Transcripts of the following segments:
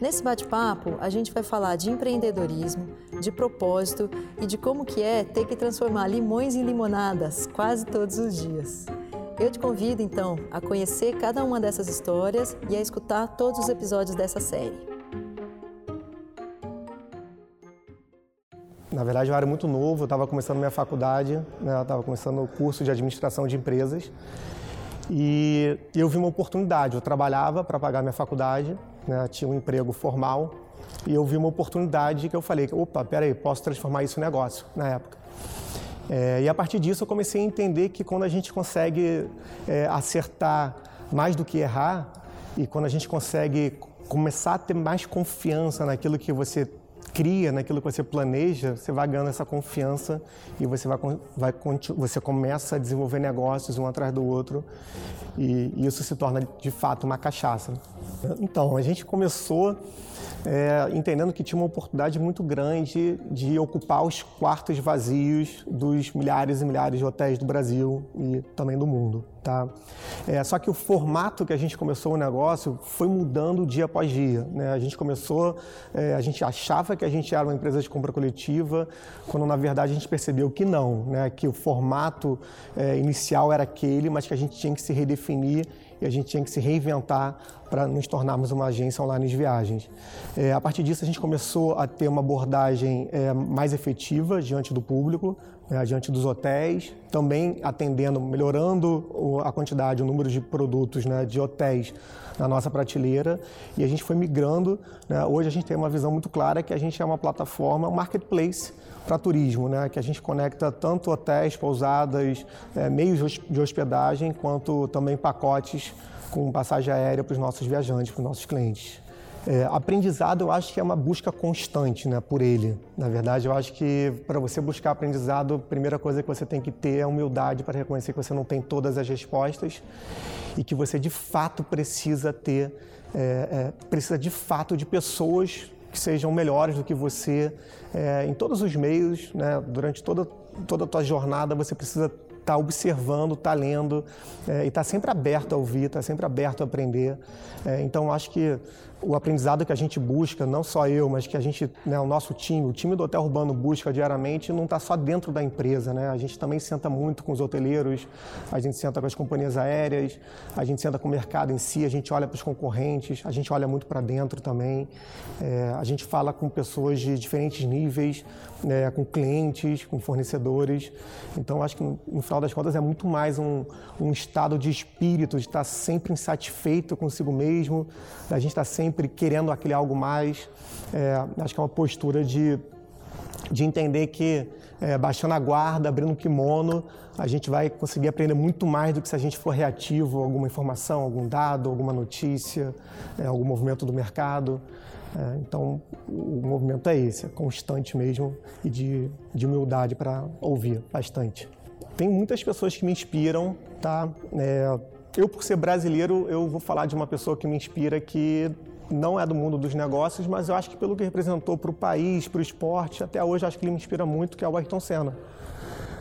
Nesse bate-papo, a gente vai falar de empreendedorismo, de propósito e de como que é ter que transformar limões em limonadas quase todos os dias. Eu te convido então a conhecer cada uma dessas histórias e a escutar todos os episódios dessa série. Na verdade, eu era muito novo, eu estava começando minha faculdade, né, estava começando o curso de administração de empresas. E eu vi uma oportunidade. Eu trabalhava para pagar minha faculdade, né, tinha um emprego formal, e eu vi uma oportunidade que eu falei: opa, peraí, posso transformar isso em negócio na época. É, e a partir disso eu comecei a entender que quando a gente consegue é, acertar mais do que errar, e quando a gente consegue começar a ter mais confiança naquilo que você cria, naquilo que você planeja, você vai ganhando essa confiança e você vai, vai você começa a desenvolver negócios um atrás do outro e, e isso se torna de fato uma cachaça. Então a gente começou é, entendendo que tinha uma oportunidade muito grande de ocupar os quartos vazios dos milhares e milhares de hotéis do Brasil e também do mundo. Tá? É, só que o formato que a gente começou o negócio foi mudando dia após dia. Né? A gente começou, é, a gente achava que a gente era uma empresa de compra coletiva, quando na verdade a gente percebeu que não, né? que o formato é, inicial era aquele, mas que a gente tinha que se redefinir e a gente tinha que se reinventar para nos tornarmos uma agência online de viagens. É, a partir disso, a gente começou a ter uma abordagem é, mais efetiva diante do público, né, diante dos hotéis, também atendendo, melhorando a quantidade, o número de produtos né, de hotéis na nossa prateleira e a gente foi migrando. Né, hoje a gente tem uma visão muito clara que a gente é uma plataforma, um marketplace para turismo, né? que a gente conecta tanto hotéis, pousadas, é, meios de hospedagem, quanto também pacotes com passagem aérea para os nossos viajantes, para os nossos clientes. É, aprendizado, eu acho que é uma busca constante né, por ele. Na verdade, eu acho que para você buscar aprendizado, a primeira coisa que você tem que ter é humildade para reconhecer que você não tem todas as respostas e que você de fato precisa ter, é, é, precisa de fato de pessoas que sejam melhores do que você é, em todos os meios, né? durante toda, toda a tua jornada, você precisa estar tá observando, estar tá lendo é, e estar tá sempre aberto a ouvir, estar tá sempre aberto a aprender. É, então, acho que o aprendizado que a gente busca, não só eu, mas que a gente, né, o nosso time, o time do Hotel Urbano busca diariamente, não está só dentro da empresa, né? A gente também senta muito com os hoteleiros, a gente senta com as companhias aéreas, a gente senta com o mercado em si, a gente olha para os concorrentes, a gente olha muito para dentro também, é, a gente fala com pessoas de diferentes níveis, né, com clientes, com fornecedores. Então, acho que no final das contas é muito mais um, um estado de espírito, de estar sempre insatisfeito consigo mesmo, da gente estar sempre sempre querendo aquele algo mais. É, acho que é uma postura de, de entender que é, baixando a guarda, abrindo o kimono, a gente vai conseguir aprender muito mais do que se a gente for reativo a alguma informação, algum dado, alguma notícia, é, algum movimento do mercado. É, então, o movimento é esse, é constante mesmo e de, de humildade para ouvir bastante. Tem muitas pessoas que me inspiram, tá? É, eu, por ser brasileiro, eu vou falar de uma pessoa que me inspira que não é do mundo dos negócios, mas eu acho que pelo que representou para o país, para o esporte, até hoje acho que ele me inspira muito, que é o Ayrton Senna.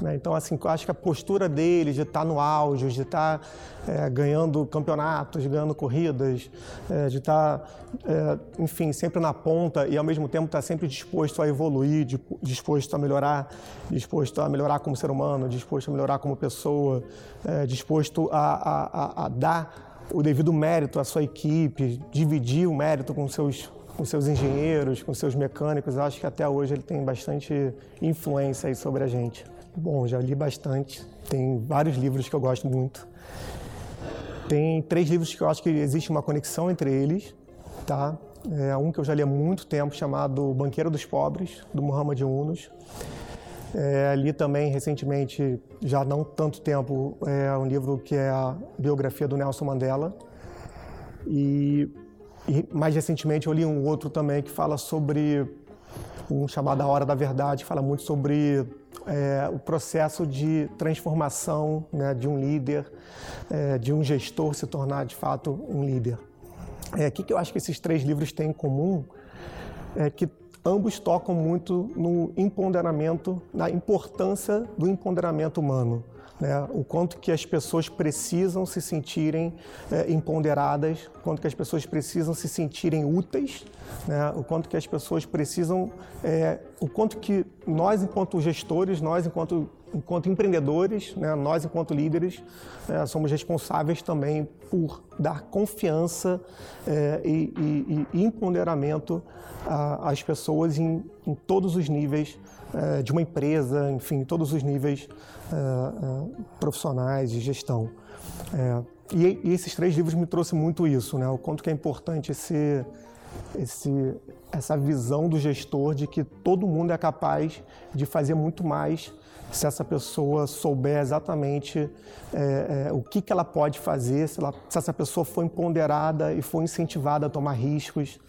Né? Então, assim, eu acho que a postura dele de estar tá no auge, de estar tá, é, ganhando campeonatos, ganhando corridas, é, de estar, tá, é, enfim, sempre na ponta e ao mesmo tempo estar sempre disposto a evoluir, disposto a melhorar, disposto a melhorar como ser humano, disposto a melhorar como pessoa, é, disposto a, a, a, a dar o devido mérito à sua equipe, dividir o mérito com seus com seus engenheiros, com seus mecânicos. Eu acho que até hoje ele tem bastante influência aí sobre a gente. Bom, já li bastante. Tem vários livros que eu gosto muito. Tem três livros que eu acho que existe uma conexão entre eles, tá? É um que eu já li há muito tempo chamado Banqueiro dos Pobres, do Muhammad Yunus. É, li também recentemente, já não tanto tempo, é um livro que é a biografia do Nelson Mandela. E e mais recentemente eu li um outro também que fala sobre um chamado A Hora da Verdade, que fala muito sobre é, o processo de transformação né, de um líder, é, de um gestor se tornar de fato um líder. É, o que, que eu acho que esses três livros têm em comum é que ambos tocam muito no empoderamento, na importância do empoderamento humano né, o quanto que as pessoas precisam se sentirem é, empoderadas, o quanto que as pessoas precisam se sentirem úteis, né, o quanto que as pessoas precisam, é, o quanto que nós enquanto gestores, nós enquanto enquanto empreendedores, né, nós enquanto líderes, é, somos responsáveis também por dar confiança é, e, e, e empoderamento às pessoas em, em todos os níveis é, de uma empresa, enfim, todos os níveis é, profissionais de gestão. E, e, esses três livros me trouxeram muito isso, né? O quanto que é importante esse, esse, essa visão do gestor de que todo mundo é capaz de fazer muito mais se essa pessoa souber exatamente é, é, o que, que ela pode fazer, se, ela, se, essa pessoa for empoderada e for incentivada a tomar riscos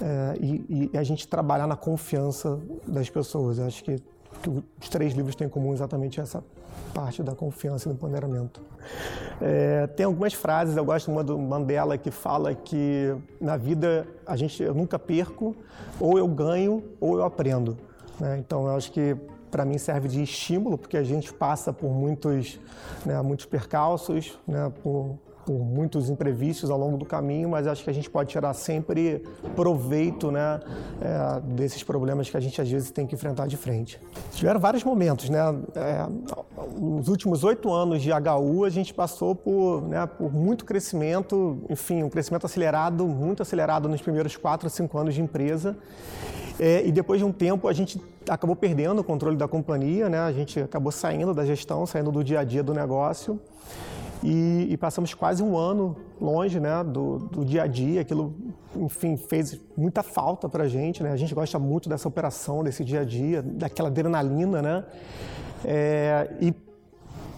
é, e, e, a gente trabalhar na confiança das pessoas. Eu acho que, que, os três livros têm em comum exatamente essa parte da confiança e do empoderamento. É, tem algumas frases, eu gosto de uma do Mandela que fala que na vida a gente, eu nunca perco, ou eu ganho ou eu aprendo. Né? Então eu acho que para mim serve de estímulo, porque a gente passa por muitos, né, muitos percalços, né, por, por muitos imprevistos ao longo do caminho, mas acho que a gente pode tirar sempre proveito né, é, desses problemas que a gente às vezes tem que enfrentar de frente. Tiveram vários momentos, né? É, nos últimos oito anos de HU a gente passou por, né, por muito crescimento, enfim, um crescimento acelerado, muito acelerado nos primeiros quatro, cinco anos de empresa. É, e depois de um tempo a gente acabou perdendo o controle da companhia, né? A gente acabou saindo da gestão, saindo do dia a dia do negócio. E, e passamos quase um ano longe né, do, do, dia a dia. Aquilo, enfim, fez muita falta para a gente. Né? A gente gosta muito dessa operação, desse dia a dia, daquela adrenalina. Né? É, e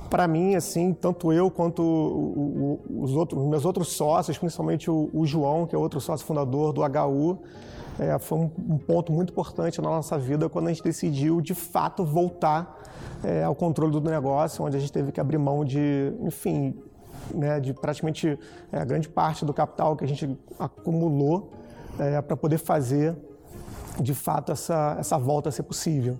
para mim, assim, tanto eu quanto o, o, os outros, meus outros sócios, principalmente o, o, João, que é outro sócio fundador do HU, é, foi um, um, ponto muito importante na nossa vida quando a gente decidiu, de fato, voltar é, ao controle do negócio, onde a gente teve que abrir mão de, enfim, né, de praticamente é, a grande parte do capital que a gente acumulou é, para poder fazer, de fato, essa, essa volta a ser possível.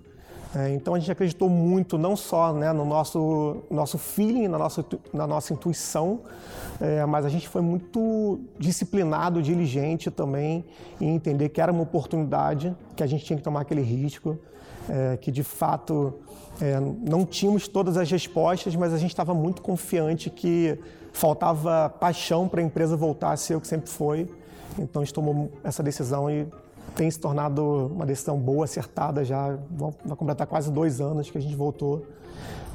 É, então a gente acreditou muito não só né, no nosso, nosso feeling, na nossa, na nossa intuição, é, mas a gente foi muito disciplinado, diligente também em entender que era uma oportunidade, que a gente tinha que tomar aquele risco, é, que de fato é, não tínhamos todas as respostas, mas a gente estava muito confiante que faltava paixão para a empresa voltar a ser o que sempre foi. Então a gente tomou essa decisão e tem se tornado uma decisão boa, acertada já. Vai completar quase dois anos que a gente voltou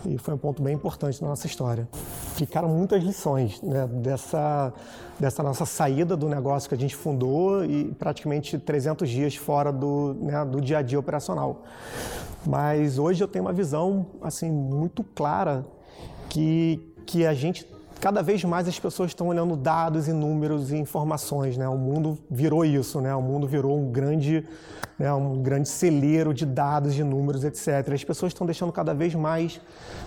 e foi um ponto bem importante na nossa história. Ficaram muitas lições né, dessa, dessa nossa saída do negócio que a gente fundou e praticamente 300 dias fora do, né, do dia a dia operacional. Mas hoje eu tenho uma visão assim muito clara que, que a gente cada vez mais as pessoas estão olhando dados e números e informações, né? O mundo virou isso, né? O mundo virou um grande, né, um grande celeiro de dados, de números, etc. As pessoas estão deixando cada vez mais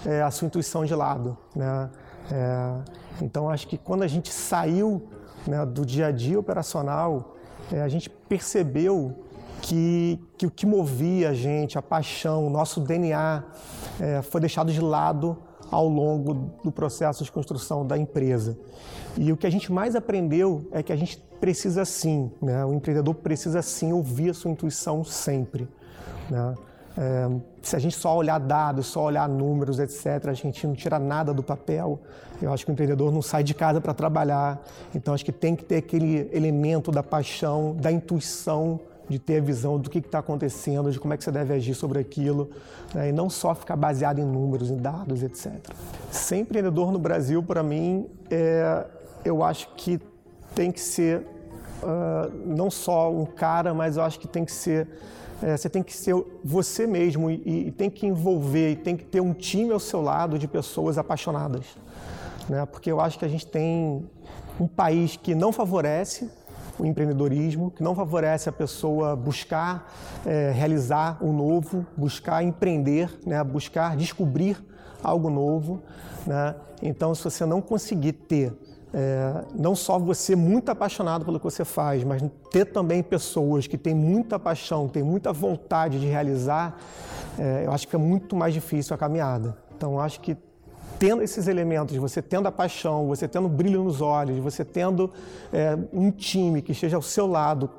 é, a sua intuição de lado, né? É, então acho que quando a gente saiu né, do dia a dia operacional, é, a gente percebeu que, que, o que movia a gente, a paixão, o nosso DNA, é, foi deixado de lado ao longo do processo de construção da empresa. E o que a gente mais aprendeu é que a gente precisa sim, né? o empreendedor precisa sim ouvir a sua intuição sempre. Né? É, se a gente só olhar dados, só olhar números, etc., a gente não tira nada do papel. Eu acho que o empreendedor não sai de casa para trabalhar. Então, acho que tem que ter aquele elemento da paixão, da intuição de ter a visão do que está acontecendo, de como é que você deve agir sobre aquilo, né? e não só ficar baseado em números, em dados, etc. Ser empreendedor no Brasil, para mim, é, eu acho que tem que ser uh, não só um cara, mas eu acho que tem que ser é, você tem que ser você mesmo e, e, tem que envolver, e tem que ter um time ao seu lado de pessoas apaixonadas. Né? Porque eu acho que a gente tem um país que não favorece o empreendedorismo, que não favorece a pessoa buscar é, realizar o novo, buscar empreender, né, buscar descobrir algo novo. Né? Então, se você não conseguir ter é, não só você muito apaixonado pelo que você faz, mas ter também pessoas que têm muita paixão, têm muita vontade de realizar, é, eu acho que é muito mais difícil a caminhada. Então, acho que tendo esses elementos, você tendo a paixão, você tendo brilho nos olhos, você tendo é, um time que esteja ao seu lado,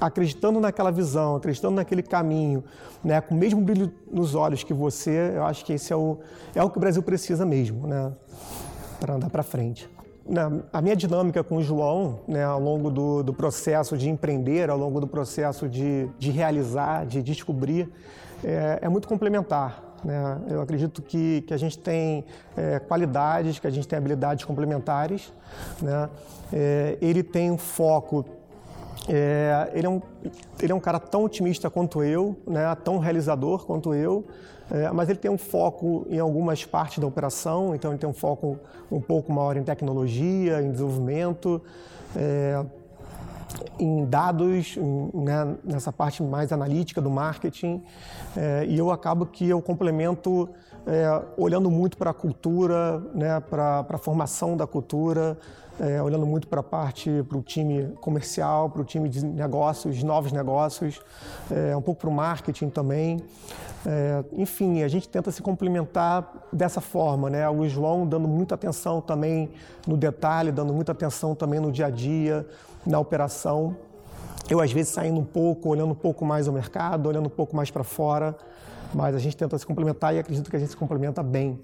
acreditando naquela visão, acreditando naquele caminho, né, com o mesmo brilho nos olhos que você, eu acho que esse é o, é o que o Brasil precisa mesmo, né, para andar para frente. Na, a minha dinâmica com o João, né, ao longo do, do, processo de empreender, ao longo do processo de, de realizar, de descobrir, é, é muito complementar. Né? Eu acredito que, que a gente tem é, qualidades, que a gente tem habilidades complementares. Né? É, ele tem um foco é, ele, é um, ele é um cara tão otimista quanto eu, né, tão realizador quanto eu, é, mas ele tem um foco em algumas partes da operação, então ele tem um foco um pouco maior em tecnologia, em desenvolvimento. É, em dados, né, nessa parte mais analítica do marketing, é, e eu acabo que eu complemento é, olhando muito para a cultura, né, para a formação da cultura, é, olhando muito para a parte, para o time comercial, para o time de negócios, novos negócios, é, um pouco para o marketing também. É, enfim, a gente tenta se complementar dessa forma, né? O João dando muita atenção também no detalhe, dando muita atenção também no dia a dia, na operação. Eu, às vezes, saindo um pouco, olhando um pouco mais o mercado, olhando um pouco mais para fora, mas a gente tenta se complementar e acredito que a gente se complementa bem.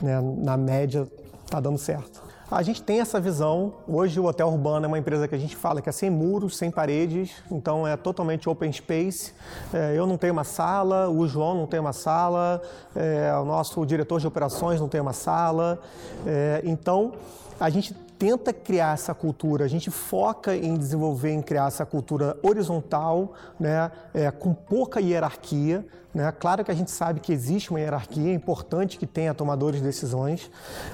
Né? Na média, está dando certo. A gente tem essa visão. Hoje o Hotel Urbano é uma empresa que a gente fala que é sem muros, sem paredes, então é totalmente open space. É, eu não tenho uma sala, o João não tem uma sala, é, o nosso diretor de operações não tem uma sala. É, então a gente tenta criar essa cultura, a gente foca em desenvolver, em criar essa cultura horizontal, né, é, com pouca hierarquia. Né? Claro que a gente sabe que existe uma hierarquia, é importante que tenha tomadores de decisões,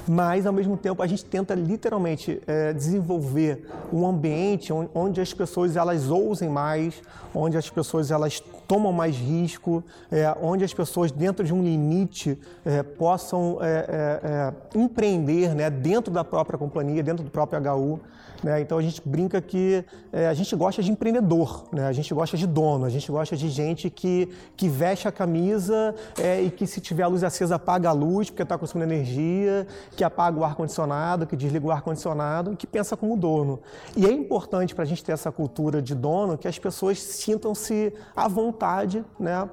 mas ao mesmo tempo a gente tenta literalmente é, desenvolver um ambiente onde as pessoas elas ousem mais, onde as pessoas elas tomam mais risco, é, onde as pessoas dentro de um limite é, possam é, é, é, empreender né, dentro da própria companhia, dentro do próprio HU. Né? Então a gente brinca que a gente gosta de empreendedor, né? a gente gosta de dono, a gente gosta de gente que, que veste a camisa é, e que se tiver a luz acesa apaga a luz porque está consumindo energia, que apaga o ar-condicionado, que desliga o ar-condicionado que pensa como dono. E é importante para a gente ter essa cultura de dono que as pessoas sintam-se à vontade né,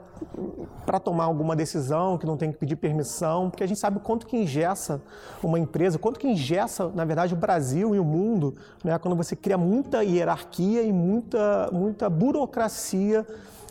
para tomar alguma decisão, que não tem que pedir permissão, porque a gente sabe quanto que ingessa uma empresa, quanto que ingessa, na verdade, o Brasil e o mundo, né, quando você cria muita hierarquia e muita, muita burocracia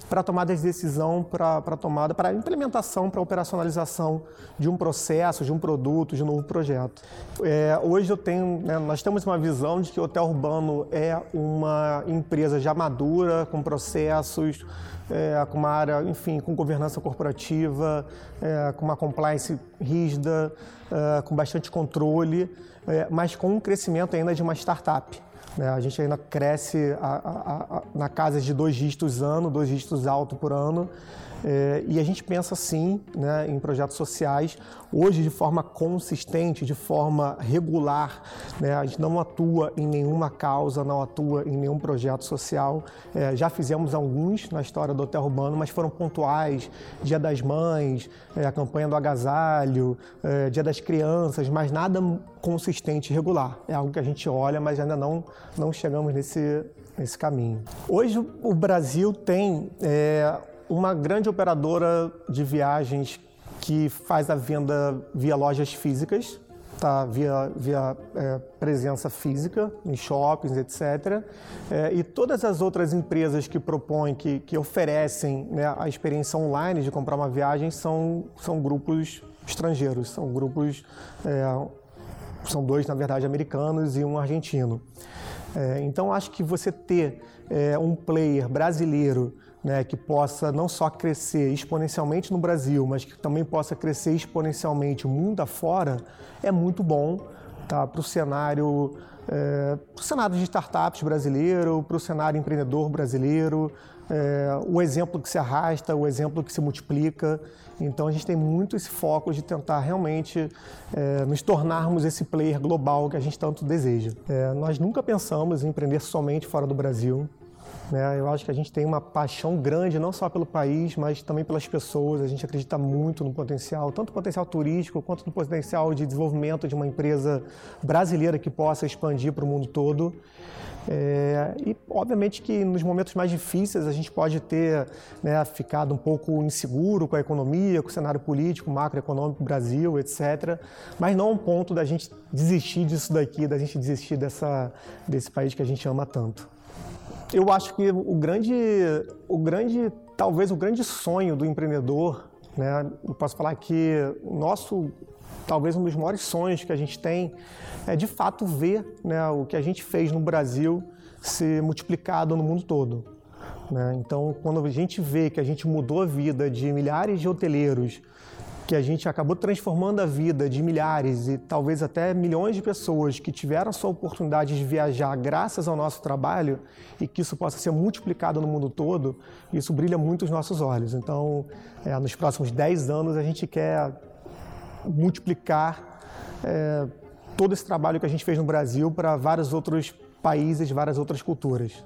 para tomada de decisão, para tomada, para implementação, para operacionalização de um processo, de um produto, de um novo projeto. É, hoje eu tenho, né, nós temos uma visão de que o hotel urbano é uma empresa já madura, com processos, é, com uma área, enfim, com governança corporativa, é, com uma compliance rígida, é, com bastante controle, é, mas com um crescimento ainda de uma startup. Né? A gente ainda cresce a, a, a, na casa de dois dígitos ano, dois dígitos alto por ano. É, e a gente pensa sim né, em projetos sociais, hoje de forma consistente, de forma regular. Né, a gente não atua em nenhuma causa, não atua em nenhum projeto social. É, já fizemos alguns na história do Hotel Urbano, mas foram pontuais: Dia das Mães, é, a campanha do agasalho, é, Dia das Crianças, mas nada consistente, regular. É algo que a gente olha, mas ainda não, não chegamos nesse, nesse caminho. Hoje o Brasil tem é, uma grande operadora de viagens que faz a venda via lojas físicas, tá? via, via é, presença física em shoppings, etc. É, e todas as outras empresas que propõem, que, que oferecem né, a experiência online de comprar uma viagem são, são grupos estrangeiros, são grupos, é, são dois, na verdade, americanos e um argentino. É, então, acho que você ter é, um player brasileiro né, que possa não só crescer exponencialmente no Brasil, mas que também possa crescer exponencialmente o mundo afora, é muito bom tá, para o cenário é, cenário de startups brasileiro, para o cenário empreendedor brasileiro, é, o exemplo que se arrasta, o exemplo que se multiplica. Então a gente tem muito esse foco de tentar realmente é, nos tornarmos esse player global que a gente tanto deseja. É, nós nunca pensamos em empreender somente fora do Brasil. Né? Eu acho que a gente tem uma paixão grande, não só pelo país, mas também pelas pessoas. A gente acredita muito no potencial, tanto no potencial turístico quanto no potencial de desenvolvimento de uma empresa brasileira que possa expandir para o mundo todo. É, e, obviamente, que nos momentos mais difíceis a gente pode ter né, ficado um pouco inseguro com a economia, com o cenário político, macroeconômico, Brasil, etc. Mas não a um ponto da gente desistir disso daqui, da gente desistir dessa, desse país que a gente ama tanto. Eu acho que o grande, o grande, talvez o grande sonho do empreendedor, né, eu posso falar que nosso, talvez um dos maiores sonhos que a gente tem é de fato ver né, o que a gente fez no Brasil ser multiplicado no mundo todo. Né? Então, quando a gente vê que a gente mudou a vida de milhares de hoteleiros que a gente acabou transformando a vida de milhares e talvez até milhões de pessoas que tiveram a sua oportunidade de viajar graças ao nosso trabalho e que isso possa ser multiplicado no mundo todo, isso brilha muito os nossos olhos. Então, é, nos próximos 10 anos, a gente quer multiplicar é, todo esse trabalho que a gente fez no Brasil para vários outros países, várias outras culturas.